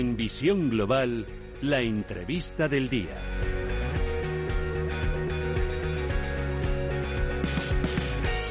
En Visión Global, la entrevista del día.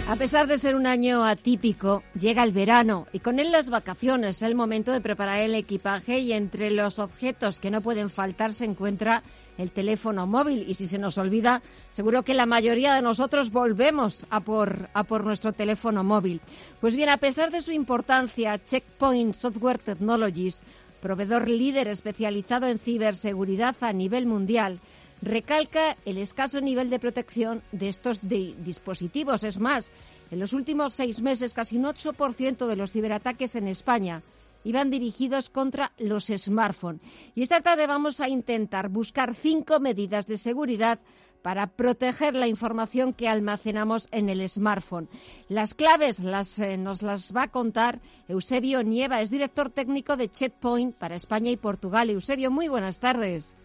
A pesar de ser un año atípico, llega el verano y con él las vacaciones, Es el momento de preparar el equipaje y entre los objetos que no pueden faltar se encuentra el teléfono móvil y si se nos olvida, seguro que la mayoría de nosotros volvemos a por, a por nuestro teléfono móvil. Pues bien, a pesar de su importancia, Checkpoint Software Technologies, proveedor líder especializado en ciberseguridad a nivel mundial, recalca el escaso nivel de protección de estos dispositivos. Es más, en los últimos seis meses casi un 8% de los ciberataques en España iban dirigidos contra los smartphones. Y esta tarde vamos a intentar buscar cinco medidas de seguridad para proteger la información que almacenamos en el smartphone. Las claves las, eh, nos las va a contar Eusebio Nieva, es director técnico de Checkpoint para España y Portugal. Eusebio, muy buenas tardes.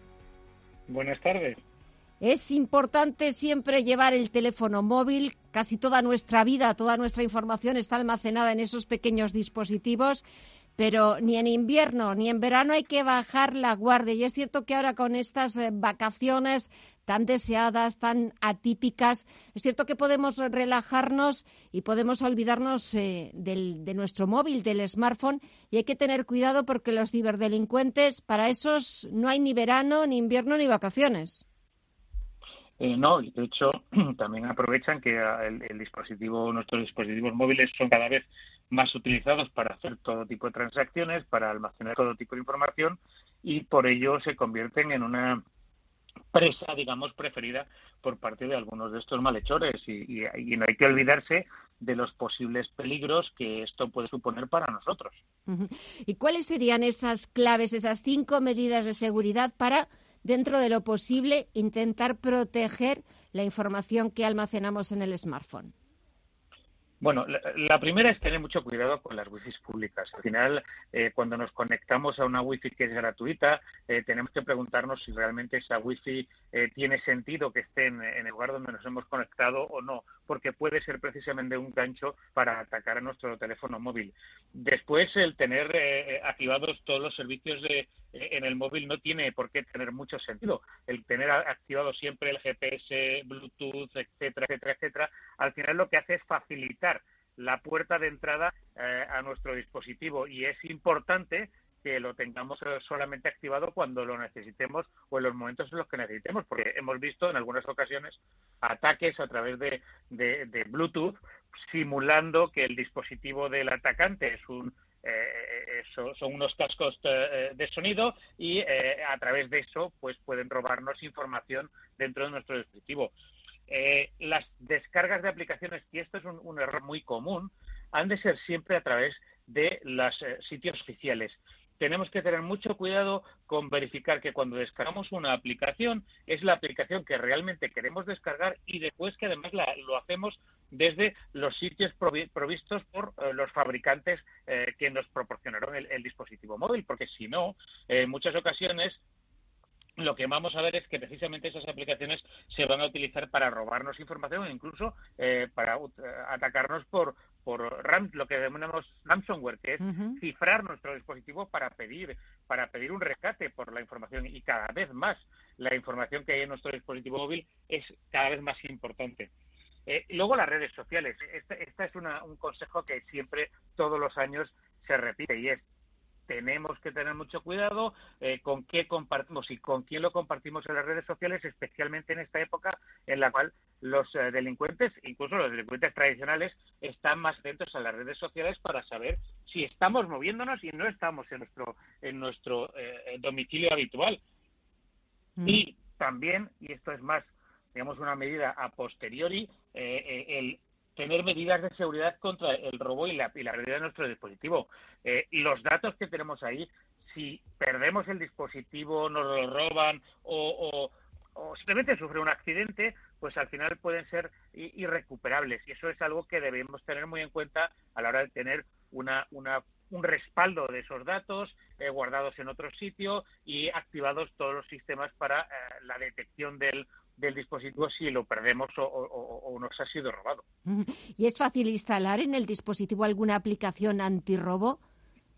Buenas tardes. Es importante siempre llevar el teléfono móvil. Casi toda nuestra vida, toda nuestra información está almacenada en esos pequeños dispositivos. Pero ni en invierno ni en verano hay que bajar la guardia. Y es cierto que ahora con estas eh, vacaciones tan deseadas, tan atípicas, es cierto que podemos relajarnos y podemos olvidarnos eh, de nuestro móvil, del smartphone. Y hay que tener cuidado porque los ciberdelincuentes, para esos no hay ni verano, ni invierno, ni vacaciones. Eh, no, de hecho, también aprovechan que ah, el, dispositivo, nuestros dispositivos móviles son cada vez más utilizados para hacer todo tipo de transacciones, para almacenar todo tipo de información y por ello se convierten en una presa, digamos, preferida por parte de algunos de estos malhechores y, no hay que olvidarse de los posibles peligros que esto puede suponer para nosotros. ¿Y cuáles serían esas claves, esas cinco medidas de seguridad para dentro de lo posible, intentar proteger la información que almacenamos en el smartphone? Bueno, la, primera es tener mucho cuidado con las wifi públicas. Al final, eh, cuando nos conectamos a una wifi que es gratuita, eh, tenemos que preguntarnos si realmente esa wifi eh, tiene sentido que esté en, el lugar donde nos hemos conectado o no, porque puede ser precisamente un gancho para atacar a nuestro teléfono móvil. Después, el tener activados todos los servicios de, en el móvil no tiene por qué tener mucho sentido. El tener activado siempre el GPS, Bluetooth, etcétera, etcétera, etcétera, al final lo que hace es facilitar la puerta de entrada eh, a nuestro dispositivo y es importante que lo tengamos eh, solamente activado cuando lo necesitemos o en los momentos en los que necesitemos, porque hemos visto en algunas ocasiones ataques a través de, Bluetooth simulando que el dispositivo del atacante es un eh, son unos cascos eh, de sonido y eh, a través de eso pues pueden robarnos información dentro de nuestro dispositivo. las descargas de aplicaciones, y esto es un, error muy común, han de ser siempre a través de los sitios oficiales tenemos que tener mucho cuidado con verificar que cuando descargamos una aplicación es la aplicación que realmente queremos descargar y después que además lo hacemos desde los sitios provistos por eh, los fabricantes eh, que nos proporcionaron el, dispositivo móvil, porque si no, en muchas ocasiones lo que vamos a ver es que precisamente esas aplicaciones se van a utilizar para robarnos información e incluso eh, para atacarnos por, por lo que denominamos ransomware, que es cifrar nuestro dispositivo para pedir para pedir un rescate por la información y cada vez más la información que hay en nuestro dispositivo móvil es cada vez más importante. Eh, luego las redes sociales. Este, esta, es un consejo que siempre, todos los años, se repite y es tenemos que tener mucho cuidado eh, con qué compartimos y con quién lo compartimos en las redes sociales, especialmente en esta época en la cual los eh, delincuentes, incluso los delincuentes tradicionales, están más atentos a las redes sociales para saber si estamos moviéndonos y no estamos en nuestro en nuestro domicilio habitual. Mm. Y también, y esto es más digamos, una medida a posteriori, eh, eh, el tener medidas de seguridad contra el robo y la, y la de nuestro dispositivo. Eh, los datos que tenemos ahí, si perdemos el dispositivo, nos lo roban o, simplemente sufre un accidente, pues al final pueden ser irrecuperables. Y eso es algo que debemos tener muy en cuenta a la hora de tener una, un respaldo de esos datos guardados en otro sitio y activados todos los sistemas para la detección del del dispositivo si lo perdemos o, nos ha sido robado. ¿Y es fácil instalar en el dispositivo alguna aplicación antirrobo?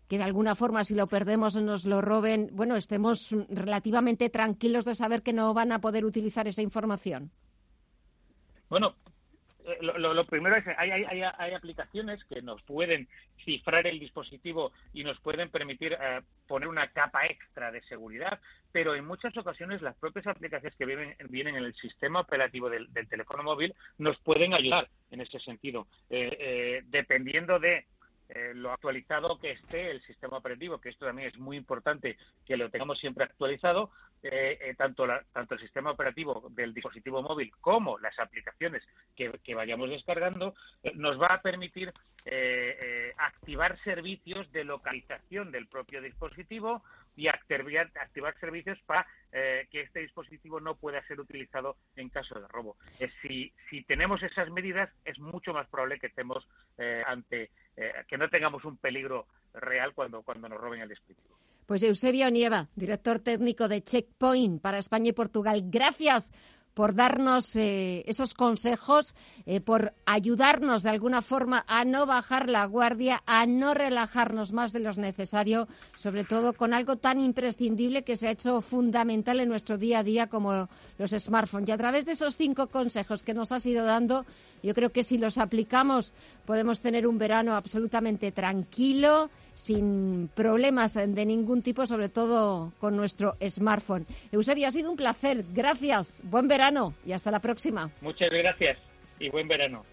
que de alguna forma si lo perdemos o nos lo roben, bueno, estemos relativamente tranquilos de saber que no van a poder utilizar esa información? Bueno, eh, lo, primero es que hay, aplicaciones que nos pueden cifrar el dispositivo y nos pueden permitir eh, poner una capa extra de seguridad, pero en muchas ocasiones las propias aplicaciones que vienen, vienen en el sistema operativo del, teléfono móvil nos pueden ayudar en ese sentido, eh, dependiendo de eh, lo actualizado que esté el sistema operativo, que esto también es muy importante que lo tengamos siempre actualizado, eh, eh, tanto, tanto el sistema operativo del dispositivo móvil como las aplicaciones que, vayamos descargando, nos va a permitir activar servicios de localización del propio dispositivo y activar, servicios para que este dispositivo no pueda ser utilizado en caso de robo. si, si tenemos esas medidas, es mucho más probable que estemos ante eh, que no tengamos un peligro real cuando, cuando nos roben el dispositivo. Pues Eusebio Nieva, director técnico de Checkpoint para España y Portugal, gracias por darnos eh, esos consejos, eh, por ayudarnos de alguna forma a no bajar la guardia, a no relajarnos más de lo necesario, sobre todo con algo tan imprescindible que se ha hecho fundamental en nuestro día a día como los smartphones. Y a través de esos cinco consejos que nos has ido dando, yo creo que si los aplicamos podemos tener un verano absolutamente tranquilo, sin problemas de ningún tipo, sobre todo con nuestro smartphone. Eusebio, ha sido un placer. Gracias. Buen y hasta la próxima. Muchas gracias y buen verano.